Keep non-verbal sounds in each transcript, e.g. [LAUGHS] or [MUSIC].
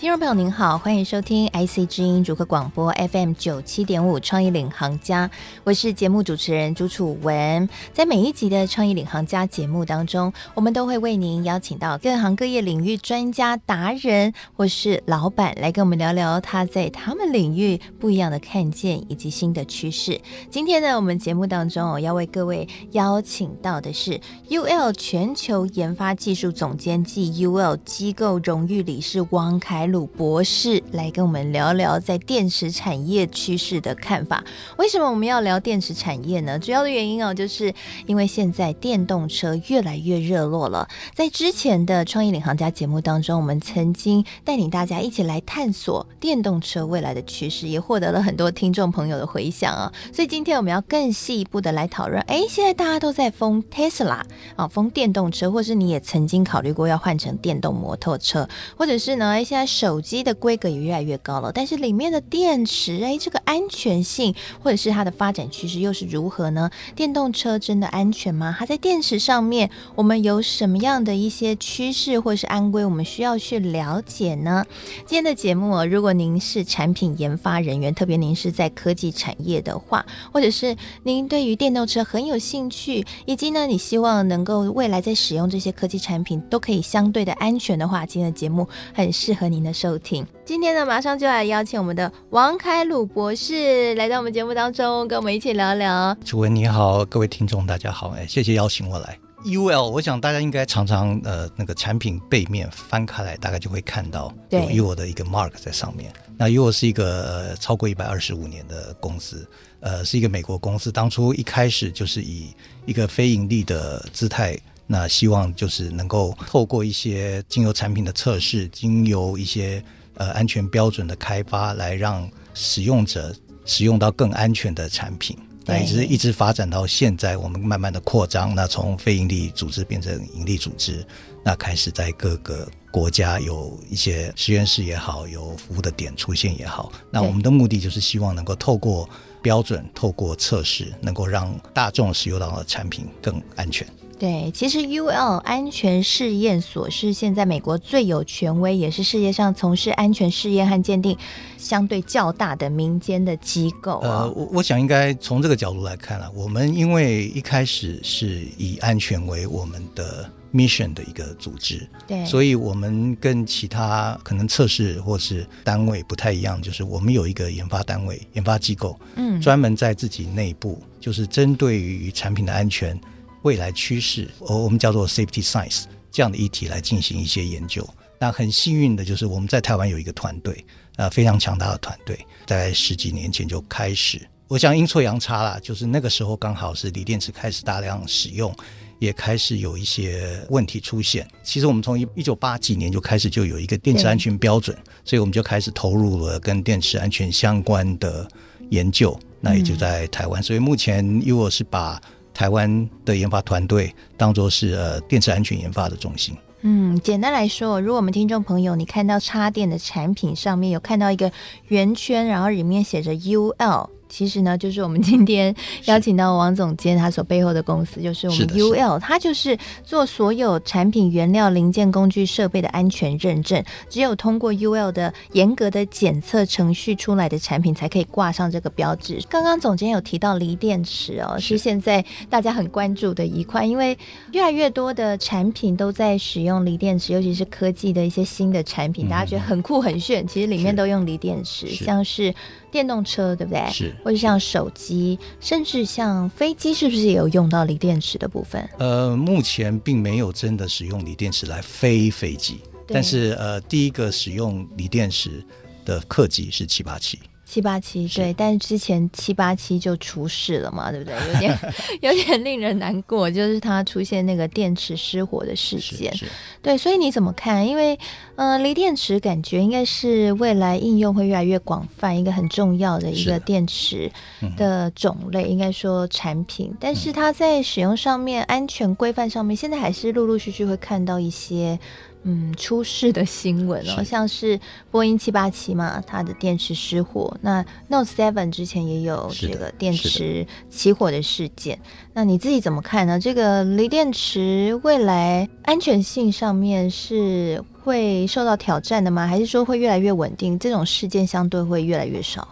听众朋友您好，欢迎收听 IC 之音主客广播 FM 九七点五创意领航家，我是节目主持人朱楚文。在每一集的创意领航家节目当中，我们都会为您邀请到各行各业领域专家、达人或是老板来跟我们聊聊他在他们领域不一样的看见以及新的趋势。今天呢，我们节目当中哦，要为各位邀请到的是 UL 全球研发技术总监暨 UL 机构荣誉理事汪凯鲁。博士来跟我们聊聊在电池产业趋势的看法。为什么我们要聊电池产业呢？主要的原因哦，就是因为现在电动车越来越热络了。在之前的创意领航家节目当中，我们曾经带领大家一起来探索电动车未来的趋势，也获得了很多听众朋友的回响啊。所以今天我们要更细一步的来讨论。哎，现在大家都在疯 Tesla 啊，疯电动车，或是你也曾经考虑过要换成电动摩托车，或者是呢，现在手机的规格也越来越高了，但是里面的电池，哎，这个安全性或者是它的发展趋势又是如何呢？电动车真的安全吗？它在电池上面，我们有什么样的一些趋势或是安规，我们需要去了解呢？今天的节目，如果您是产品研发人员，特别您是在科技产业的话，或者是您对于电动车很有兴趣，以及呢，你希望能够未来在使用这些科技产品都可以相对的安全的话，今天的节目很适合您的。收听今天呢，马上就来邀请我们的王凯鲁博士来到我们节目当中，跟我们一起聊聊。楚文你好，各位听众大家好，哎，谢谢邀请我来。UL，我想大家应该常常呃那个产品背面翻开来，大概就会看到有 UL 的一个 mark 在上面。那 UL 是一个、呃、超过一百二十五年的公司，呃，是一个美国公司，当初一开始就是以一个非盈利的姿态。那希望就是能够透过一些精油产品的测试，经由一些呃安全标准的开发，来让使用者使用到更安全的产品。那一直一直发展到现在，我们慢慢的扩张，那从非营利组织变成盈利组织，那开始在各个国家有一些实验室也好，有服务的点出现也好。那我们的目的就是希望能够透过标准，透过测试，能够让大众使用到的产品更安全。对，其实 UL 安全试验所是现在美国最有权威，也是世界上从事安全试验和鉴定相对较大的民间的机构啊。呃，我我想应该从这个角度来看了，我们因为一开始是以安全为我们的 mission 的一个组织，对，所以我们跟其他可能测试或是单位不太一样，就是我们有一个研发单位、研发机构，嗯，专门在自己内部就是针对于产品的安全。未来趋势，我我们叫做 safety science 这样的议题来进行一些研究。那很幸运的就是我们在台湾有一个团队，呃，非常强大的团队，在十几年前就开始。我想阴错阳差啦，就是那个时候刚好是锂电池开始大量使用，也开始有一些问题出现。其实我们从一一九八几年就开始就有一个电池安全标准，所以我们就开始投入了跟电池安全相关的研究。那也就在台湾，所以目前因为我是把台湾的研发团队当做是呃电池安全研发的中心。嗯，简单来说，如果我们听众朋友你看到插电的产品上面有看到一个圆圈，然后里面写着 UL。其实呢，就是我们今天邀请到王总监，他所背后的公司就是我们 UL，它就是做所有产品原料、零件、工具、设备的安全认证。只有通过 UL 的严格的检测程序出来的产品，才可以挂上这个标志。刚刚总监有提到锂电池哦，是现在大家很关注的一块，因为越来越多的产品都在使用锂电池，尤其是科技的一些新的产品，大家觉得很酷很炫，其实里面都用锂电池，像是。电动车对不对？是，或者像手机，甚至像飞机，是不是也有用到锂电池的部分？呃，目前并没有真的使用锂电池来飞飞机，但是呃，第一个使用锂电池的客机是七八七。七八七对，但是之前七八七就出事了嘛，对不对？有点 [LAUGHS] 有点令人难过，就是它出现那个电池失火的事件。对，所以你怎么看？因为呃，锂电池感觉应该是未来应用会越来越广泛，一个很重要的一个电池的种类，应该说产品。但是它在使用上面、安全规范上面，现在还是陆陆续续会看到一些嗯出事的新闻哦，是像是波音七八七嘛，它的电池失火。那 Note Seven 之前也有这个电池起火的事件。那你自己怎么看呢？这个锂电池未来安全性上面是会受到挑战的吗？还是说会越来越稳定？这种事件相对会越来越少？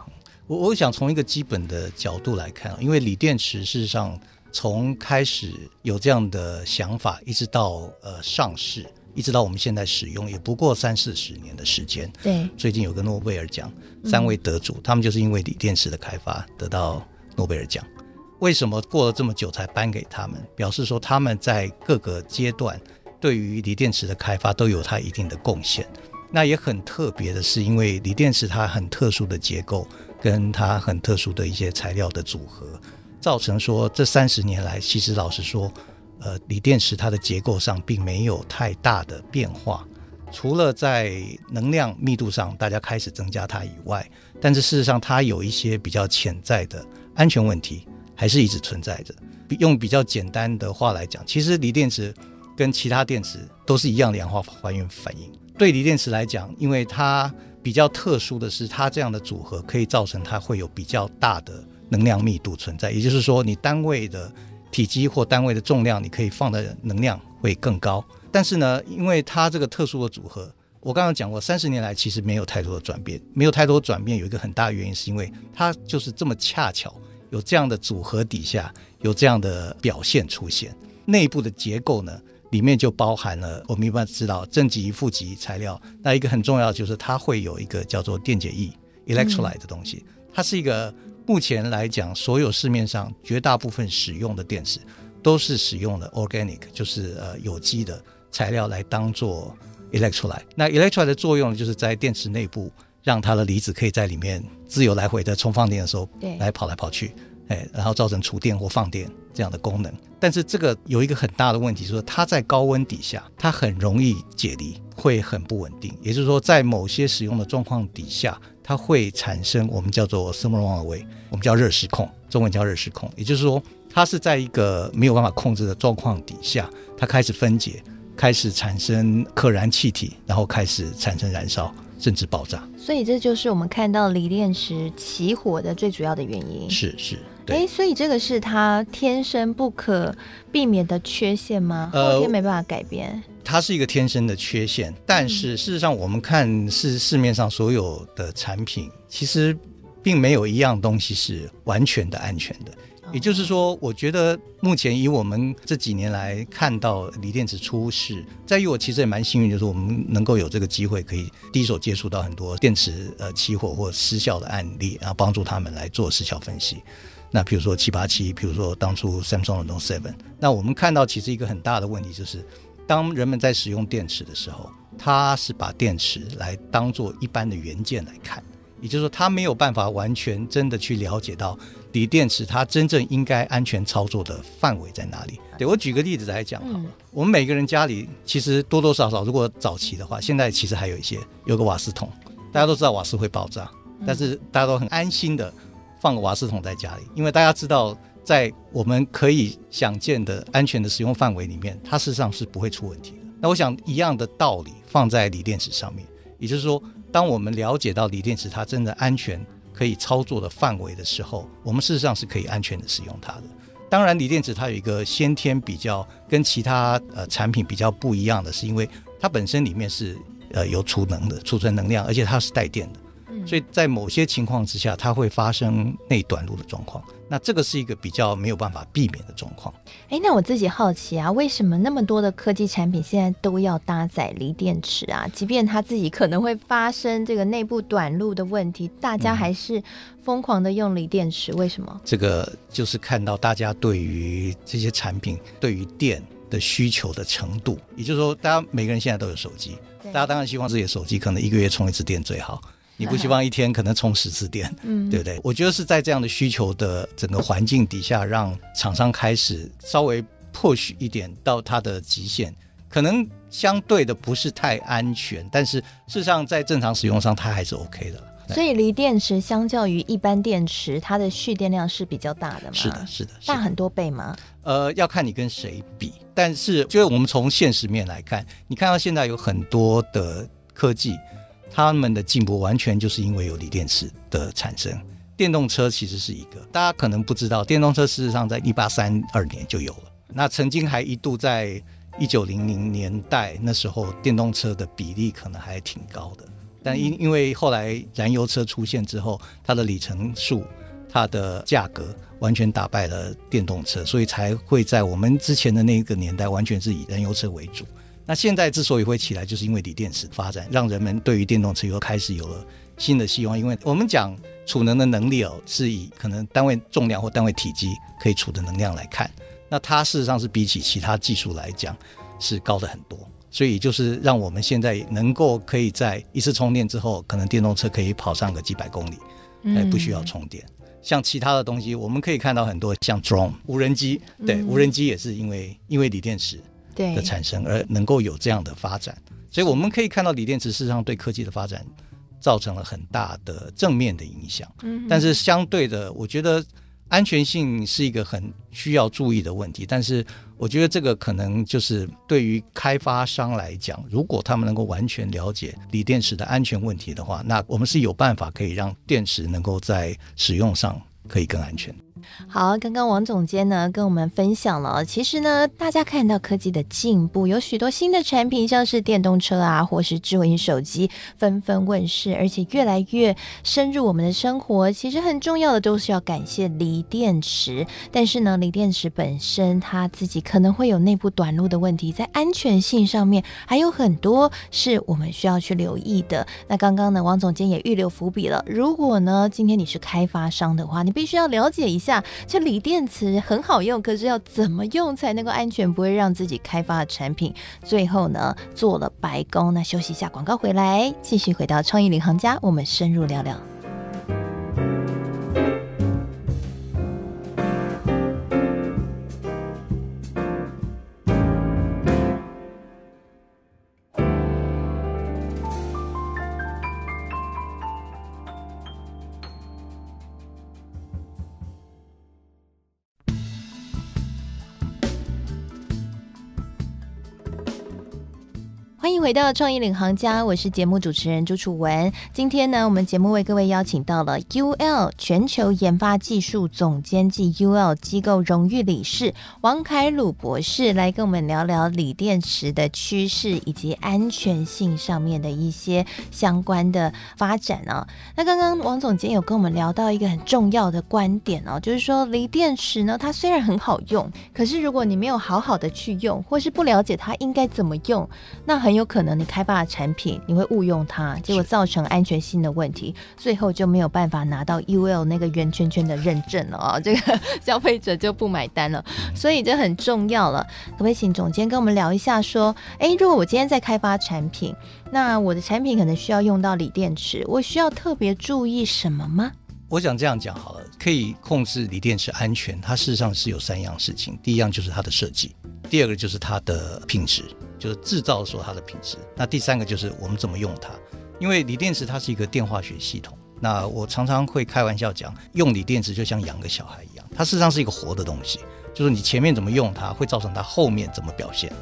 我我想从一个基本的角度来看，因为锂电池事实上从开始有这样的想法，一直到呃上市，一直到我们现在使用，也不过三四十年的时间。对，最近有个诺贝尔奖，三位得主，嗯、他们就是因为锂电池的开发得到诺贝尔奖。为什么过了这么久才颁给他们？表示说他们在各个阶段对于锂电池的开发都有它一定的贡献。那也很特别的是，因为锂电池它很特殊的结构。跟它很特殊的一些材料的组合，造成说这三十年来，其实老实说，呃，锂电池它的结构上并没有太大的变化，除了在能量密度上大家开始增加它以外，但是事实上它有一些比较潜在的安全问题还是一直存在着。用比较简单的话来讲，其实锂电池跟其他电池都是一样的氧化还原反应。对锂电池来讲，因为它比较特殊的是，它这样的组合可以造成它会有比较大的能量密度存在，也就是说，你单位的体积或单位的重量，你可以放的能量会更高。但是呢，因为它这个特殊的组合，我刚刚讲过，三十年来其实没有太多的转变，没有太多转变，有一个很大的原因是因为它就是这么恰巧有这样的组合底下有这样的表现出现，内部的结构呢，里面就包含了我们一般知道正极、负极材料。那一个很重要就是它会有一个叫做电解液 （electrolyte） 的东西。它是一个目前来讲，所有市面上绝大部分使用的电池都是使用的 organic，就是呃有机的材料来当做 electrolyte。那 electrolyte 的作用就是在电池内部让它的离子可以在里面自由来回的充放电的时候来跑来跑去。哎，然后造成储电或放电这样的功能，但是这个有一个很大的问题，就是说它在高温底下，它很容易解离，会很不稳定。也就是说，在某些使用的状况底下，它会产生我们叫做 thermal runaway，我们叫热失控，中文叫热失控。也就是说，它是在一个没有办法控制的状况底下，它开始分解，开始产生可燃气体，然后开始产生燃烧，甚至爆炸。所以这就是我们看到锂电池起火的最主要的原因。是是。哎，所以这个是它天生不可避免的缺陷吗？后天没办法改变。呃，它是一个天生的缺陷，但是事实上，我们看市市面上所有的产品，其实并没有一样东西是完全的安全的。也就是说，我觉得目前以我们这几年来看到锂电池出事，在于我其实也蛮幸运，就是我们能够有这个机会，可以第一手接触到很多电池呃起火或失效的案例，然后帮助他们来做失效分析。那比如说七八七，比如说当初 Samsung 的 Note Seven，那我们看到其实一个很大的问题就是，当人们在使用电池的时候，它是把电池来当做一般的元件来看，也就是说，它没有办法完全真的去了解到锂电池它真正应该安全操作的范围在哪里。对，我举个例子来讲好了，我们每个人家里其实多多少少，如果早期的话，现在其实还有一些有个瓦斯桶，大家都知道瓦斯会爆炸，但是大家都很安心的。放个瓦斯桶在家里，因为大家知道，在我们可以想见的安全的使用范围里面，它事实上是不会出问题的。那我想一样的道理放在锂电池上面，也就是说，当我们了解到锂电池它真的安全可以操作的范围的时候，我们事实上是可以安全的使用它的。当然，锂电池它有一个先天比较跟其他呃产品比较不一样的是，因为它本身里面是呃有储能的，储存能量，而且它是带电的。所以在某些情况之下，它会发生内短路的状况。那这个是一个比较没有办法避免的状况。哎，那我自己好奇啊，为什么那么多的科技产品现在都要搭载锂电池啊？即便它自己可能会发生这个内部短路的问题，大家还是疯狂的用锂电池，为什么？这个就是看到大家对于这些产品对于电的需求的程度，也就是说，大家每个人现在都有手机，大家当然希望自己的手机可能一个月充一次电最好。你不希望一天可能充十次电，[LAUGHS] 嗯，对不对？我觉得是在这样的需求的整个环境底下，让厂商开始稍微 push 一点到它的极限，可能相对的不是太安全，但是事实上在正常使用上它还是 OK 的。所以锂电池相较于一般电池，它的蓄电量是比较大的嘛？是的，是的，大很多倍吗？呃，要看你跟谁比，但是就是我们从现实面来看，你看到现在有很多的科技，他们的进步完全就是因为有锂电池的产生。电动车其实是一个，大家可能不知道，电动车事实上在一八三二年就有了。那曾经还一度在一九零零年代，那时候电动车的比例可能还挺高的。但因因为后来燃油车出现之后，它的里程数、它的价格完全打败了电动车，所以才会在我们之前的那个年代完全是以燃油车为主。那现在之所以会起来，就是因为锂电池发展，让人们对于电动车又开始有了新的希望。因为我们讲。储能的能力哦，是以可能单位重量或单位体积可以储的能量来看，那它事实上是比起其他技术来讲是高的很多，所以就是让我们现在能够可以在一次充电之后，可能电动车可以跑上个几百公里，哎不需要充电。嗯、像其他的东西，我们可以看到很多像 drone 无人机，对，嗯、无人机也是因为因为锂电池的产生而能够有这样的发展，所以我们可以看到锂电池事实上对科技的发展。造成了很大的正面的影响，嗯但是相对的，我觉得安全性是一个很需要注意的问题。但是我觉得这个可能就是对于开发商来讲，如果他们能够完全了解锂电池的安全问题的话，那我们是有办法可以让电池能够在使用上可以更安全。好，刚刚王总监呢跟我们分享了，其实呢，大家看到科技的进步，有许多新的产品，像是电动车啊，或是智慧型手机纷纷问世，而且越来越深入我们的生活。其实很重要的都是要感谢锂电池，但是呢，锂电池本身它自己可能会有内部短路的问题，在安全性上面还有很多是我们需要去留意的。那刚刚呢，王总监也预留伏笔了，如果呢，今天你是开发商的话，你必须要了解一下。下，这锂电池很好用，可是要怎么用才能够安全，不会让自己开发的产品最后呢做了白工？那休息一下，广告回来，继续回到创意领航家，我们深入聊聊。迎回到创意领航家，我是节目主持人朱楚文。今天呢，我们节目为各位邀请到了 UL 全球研发技术总监暨 UL 机构荣誉理事王凯鲁博士，来跟我们聊聊锂电池的趋势以及安全性上面的一些相关的发展啊。那刚刚王总监有跟我们聊到一个很重要的观点哦，就是说锂电池呢，它虽然很好用，可是如果你没有好好的去用，或是不了解它应该怎么用，那很有可能你开发的产品你会误用它，结果造成安全性的问题，最后就没有办法拿到 UL 那个圆圈圈的认证了啊！这个 [LAUGHS] 消费者就不买单了，所以这很重要了。可不可以请总监跟我们聊一下，说，诶，如果我今天在开发产品，那我的产品可能需要用到锂电池，我需要特别注意什么吗？我想这样讲好了，可以控制锂电池安全，它事实上是有三样事情，第一样就是它的设计，第二个就是它的品质。就是制造的时候它的品质，那第三个就是我们怎么用它，因为锂电池它是一个电化学系统。那我常常会开玩笑讲，用锂电池就像养个小孩一样，它事实上是一个活的东西，就是你前面怎么用它，会造成它后面怎么表现。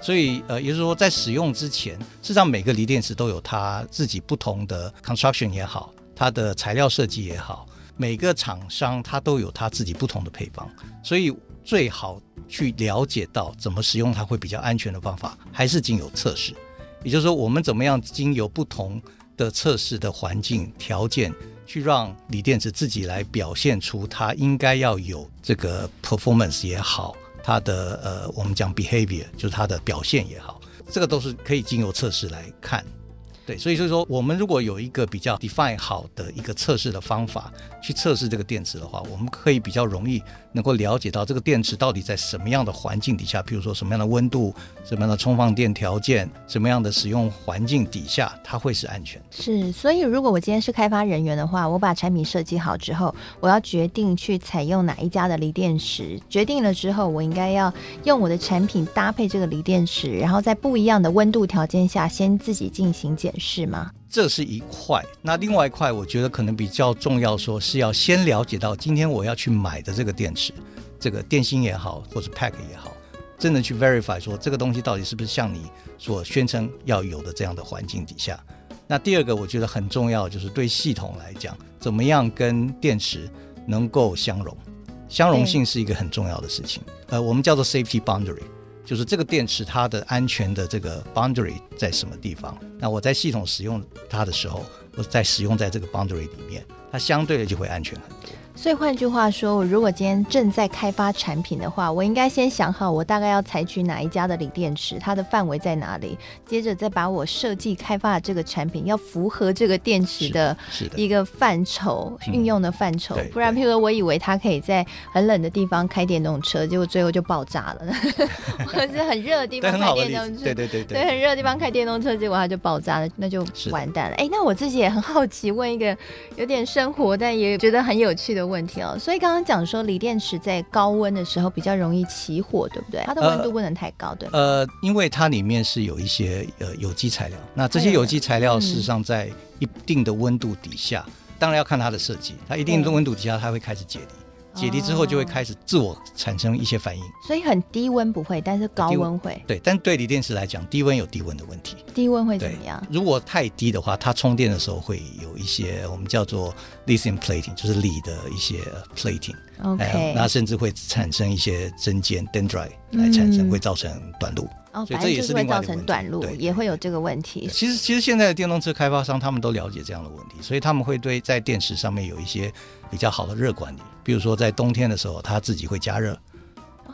所以呃，也就是说在使用之前，事实上每个锂电池都有它自己不同的 construction 也好，它的材料设计也好，每个厂商它都有它自己不同的配方，所以。最好去了解到怎么使用它会比较安全的方法，还是经由测试。也就是说，我们怎么样经由不同的测试的环境条件，去让锂电池自己来表现出它应该要有这个 performance 也好，它的呃，我们讲 behavior 就是它的表现也好，这个都是可以经由测试来看。对，所以就是说，我们如果有一个比较 define 好的一个测试的方法去测试这个电池的话，我们可以比较容易能够了解到这个电池到底在什么样的环境底下，比如说什么样的温度、什么样的充放电条件、什么样的使用环境底下，它会是安全。是，所以如果我今天是开发人员的话，我把产品设计好之后，我要决定去采用哪一家的锂电池，决定了之后，我应该要用我的产品搭配这个锂电池，然后在不一样的温度条件下，先自己进行检。是吗？这是一块。那另外一块，我觉得可能比较重要，说是要先了解到今天我要去买的这个电池，这个电芯也好，或者 pack 也好，真的去 verify 说这个东西到底是不是像你所宣称要有的这样的环境底下。那第二个，我觉得很重要，就是对系统来讲，怎么样跟电池能够相容，相容性是一个很重要的事情。呃，我们叫做 safety boundary。就是这个电池它的安全的这个 boundary 在什么地方？那我在系统使用它的时候，我在使用在这个 boundary 里面，它相对的就会安全很多。所以换句话说，我如果今天正在开发产品的话，我应该先想好我大概要采取哪一家的锂电池，它的范围在哪里，接着再把我设计开发的这个产品要符合这个电池的一个范畴运用的范畴，不然，譬如说我以为它可以在很冷的地方开电动车，结果最后就爆炸了，[LAUGHS] 或者是很热的地方开电动车，对对对对，对很热的地方开电动车，结果它就爆炸了，那就完蛋了。哎，那我自己也很好奇，问一个有点生活但也觉得很有趣的问题哦，所以刚刚讲说锂电池在高温的时候比较容易起火，对不对？它的温度不能太高，呃、对吗？呃，因为它里面是有一些呃有机材料，那这些有机材料事实上在一定的温度底下，嗯、当然要看它的设计，它一定的温度底下它会开始解离。解离之后就会开始自我产生一些反应，所以很低温不会，但是高温会。对，但对锂电池来讲，低温有低温的问题。低温会怎么样？如果太低的话，它充电的时候会有一些我们叫做 lithium plating，就是锂的一些 plating。OK，那甚至会产生一些针尖 dendrite 来产生，会造成短路。哦，所以这也是会造成短路，也会有这个问题。其实，其实现在的电动车开发商他们都了解这样的问题，所以他们会对在电池上面有一些比较好的热管理。比如说在冬天的时候，它自己会加热，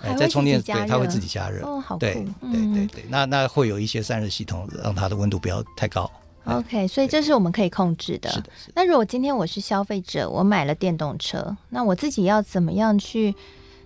哎，在充电对，它会自己加热。哦，好酷。对对对对，那那会有一些散热系统，让它的温度不要太高。OK，所以这是我们可以控制的。是的，是的。那如果今天我是消费者，我买了电动车，那我自己要怎么样去？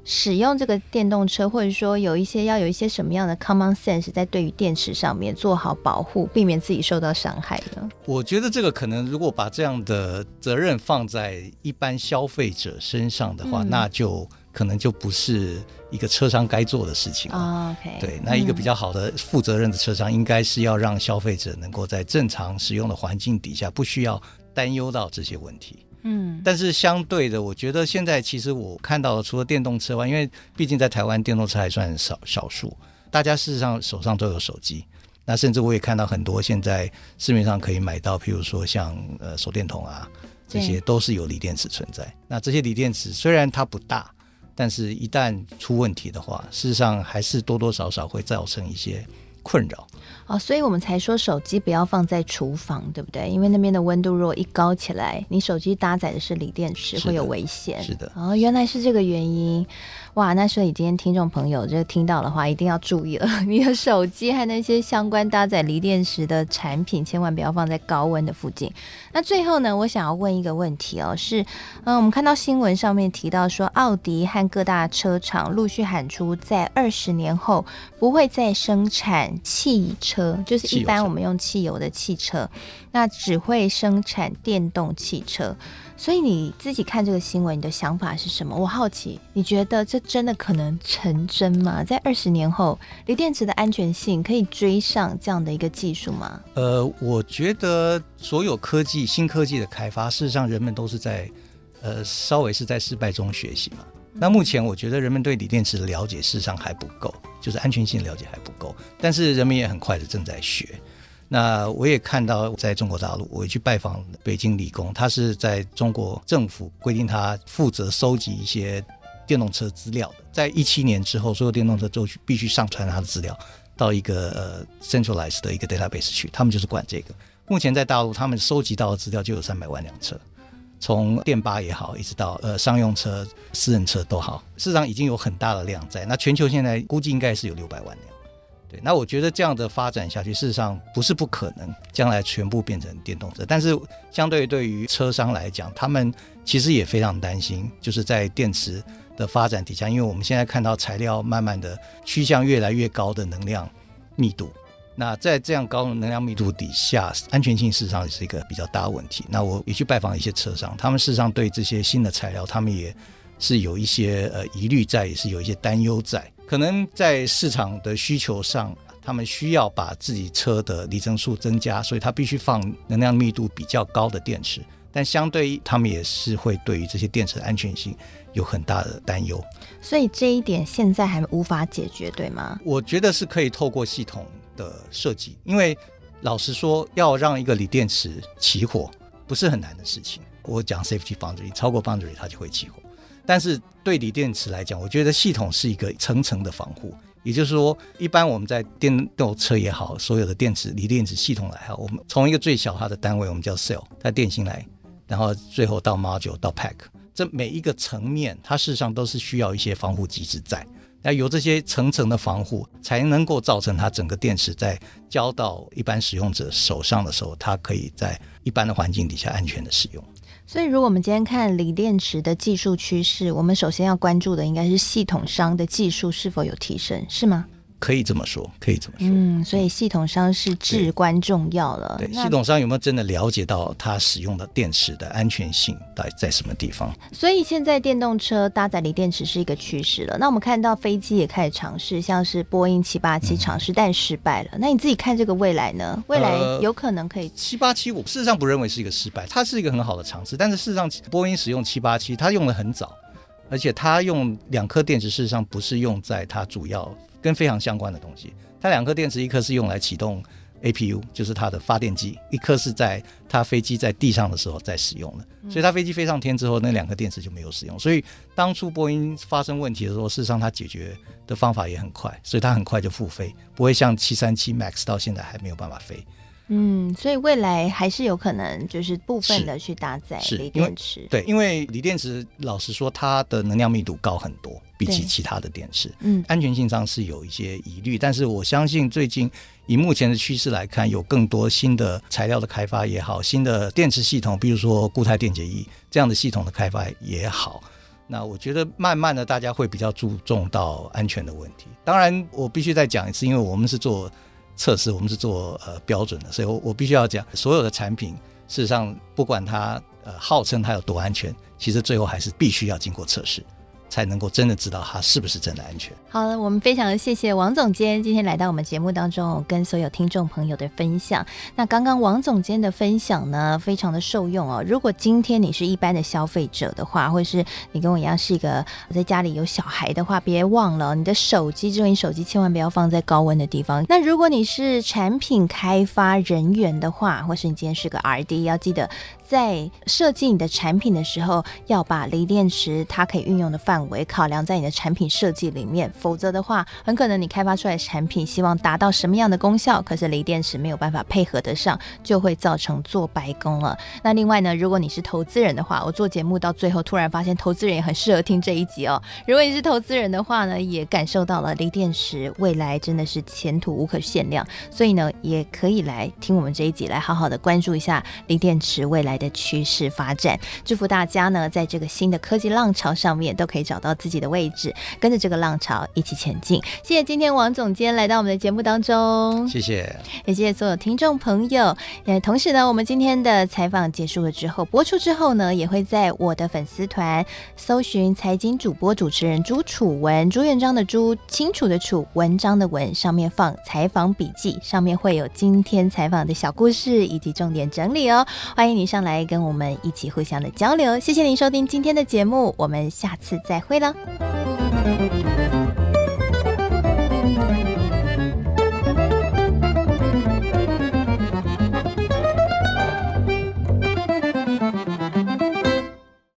使用这个电动车，或者说有一些要有一些什么样的 common sense，在对于电池上面做好保护，避免自己受到伤害呢？我觉得这个可能，如果把这样的责任放在一般消费者身上的话，嗯、那就可能就不是一个车商该做的事情了。哦、OK，对，那一个比较好的负责任的车商，应该是要让消费者能够在正常使用的环境底下，不需要担忧到这些问题。嗯，但是相对的，我觉得现在其实我看到的，除了电动车外，因为毕竟在台湾电动车还算少少数，大家事实上手上都有手机。那甚至我也看到很多现在市面上可以买到，譬如说像呃手电筒啊，这些都是有锂电池存在。那这些锂电池虽然它不大，但是一旦出问题的话，事实上还是多多少少会造成一些困扰。哦，所以我们才说手机不要放在厨房，对不对？因为那边的温度如果一高起来，你手机搭载的是锂电池，会有危险。是的。哦，原来是这个原因。哇，那所以今天听众朋友就听到的话，一定要注意了，[LAUGHS] 你的手机和那些相关搭载锂电池的产品，千万不要放在高温的附近。那最后呢，我想要问一个问题哦，是，嗯，我们看到新闻上面提到说，奥迪和各大车厂陆续喊出，在二十年后不会再生产汽车，就是一般我们用汽油的汽车，那只会生产电动汽车。所以你自己看这个新闻，你的想法是什么？我好奇，你觉得这真的可能成真吗？在二十年后，锂电池的安全性可以追上这样的一个技术吗？呃，我觉得所有科技、新科技的开发，事实上人们都是在呃稍微是在失败中学习嘛。那目前我觉得人们对锂电池的了解事实上还不够，就是安全性了解还不够，但是人们也很快的正在学。那我也看到，在中国大陆，我也去拜访北京理工，他是在中国政府规定他负责收集一些电动车资料的，在一七年之后，所有电动车都必须上传他的资料到一个呃 centralized 的一个 database 去，他们就是管这个。目前在大陆，他们收集到的资料就有三百万辆车，从电巴也好，一直到呃商用车、私人车都好，事实上已经有很大的量在。那全球现在估计应该是有六百万辆。对，那我觉得这样的发展下去，事实上不是不可能，将来全部变成电动车。但是，相对对于车商来讲，他们其实也非常担心，就是在电池的发展底下，因为我们现在看到材料慢慢的趋向越来越高的能量密度。那在这样高能量密度底下，安全性事实上也是一个比较大的问题。那我也去拜访一些车商，他们事实上对这些新的材料，他们也是有一些呃疑虑在，也是有一些担忧在。可能在市场的需求上，他们需要把自己车的里程数增加，所以它必须放能量密度比较高的电池。但相对，他们也是会对于这些电池的安全性有很大的担忧。所以这一点现在还无法解决，对吗？我觉得是可以透过系统的设计，因为老实说，要让一个锂电池起火不是很难的事情。我讲 safety boundary，超过 boundary 它就会起火。但是对锂电池来讲，我觉得系统是一个层层的防护。也就是说，一般我们在电动车也好，所有的电池锂电池系统来哈，我们从一个最小它的单位，我们叫 cell，它电芯来，然后最后到 module 到 pack，这每一个层面，它事实上都是需要一些防护机制在。那有这些层层的防护，才能够造成它整个电池在交到一般使用者手上的时候，它可以在一般的环境底下安全的使用。所以，如果我们今天看锂电池的技术趋势，我们首先要关注的应该是系统商的技术是否有提升，是吗？可以这么说，可以这么说。嗯，所以系统商是至关重要了。对，那系统商有没有真的了解到它使用的电池的安全性在在什么地方？所以现在电动车搭载锂电池是一个趋势了。那我们看到飞机也开始尝试，像是波音七八七尝试，但失败了。嗯、那你自己看这个未来呢？未来有可能可以七八七，我事实上不认为是一个失败，它是一个很好的尝试。但是事实上，波音使用七八七，它用的很早，而且它用两颗电池，事实上不是用在它主要跟非常相关的东西。它两颗电池，一颗是用来启动 APU，就是它的发电机；一颗是在它飞机在地上的时候在使用的。所以它飞机飞上天之后，那两颗电池就没有使用。所以当初波音发生问题的时候，事实上它解决的方法也很快，所以它很快就复飞，不会像七三七 MAX 到现在还没有办法飞。嗯，所以未来还是有可能，就是部分的去搭载锂电池。对，因为锂电池老实说，它的能量密度高很多，比起其他的电池。嗯，安全性上是有一些疑虑，但是我相信最近以目前的趋势来看，有更多新的材料的开发也好，新的电池系统，比如说固态电解液这样的系统的开发也好，那我觉得慢慢的大家会比较注重到安全的问题。当然，我必须再讲一次，因为我们是做。测试我们是做呃标准的，所以我我必须要讲，所有的产品事实上不管它呃号称它有多安全，其实最后还是必须要经过测试。才能够真的知道它是不是真的安全。好了，我们非常谢谢王总监今天来到我们节目当中，跟所有听众朋友的分享。那刚刚王总监的分享呢，非常的受用哦。如果今天你是一般的消费者的话，或是你跟我一样是一个在家里有小孩的话，别忘了你的手机，智能手机千万不要放在高温的地方。那如果你是产品开发人员的话，或是你今天是个 RD，要记得。在设计你的产品的时候，要把锂电池它可以运用的范围考量在你的产品设计里面，否则的话，很可能你开发出来的产品希望达到什么样的功效，可是锂电池没有办法配合得上，就会造成做白工了。那另外呢，如果你是投资人的话，我做节目到最后突然发现，投资人也很适合听这一集哦。如果你是投资人的话呢，也感受到了锂电池未来真的是前途无可限量，所以呢，也可以来听我们这一集，来好好的关注一下锂电池未来的趋势发展，祝福大家呢，在这个新的科技浪潮上面都可以找到自己的位置，跟着这个浪潮一起前进。谢谢今天王总监来到我们的节目当中，谢谢，也谢谢所有听众朋友。也，同时呢，我们今天的采访结束了之后，播出之后呢，也会在我的粉丝团搜寻财经主播主持人朱楚文，朱元璋的朱，清楚的楚，文章的文，上面放采访笔记，上面会有今天采访的小故事以及重点整理哦。欢迎你上来跟我们一起互相的交流，谢谢您收听今天的节目，我们下次再会了。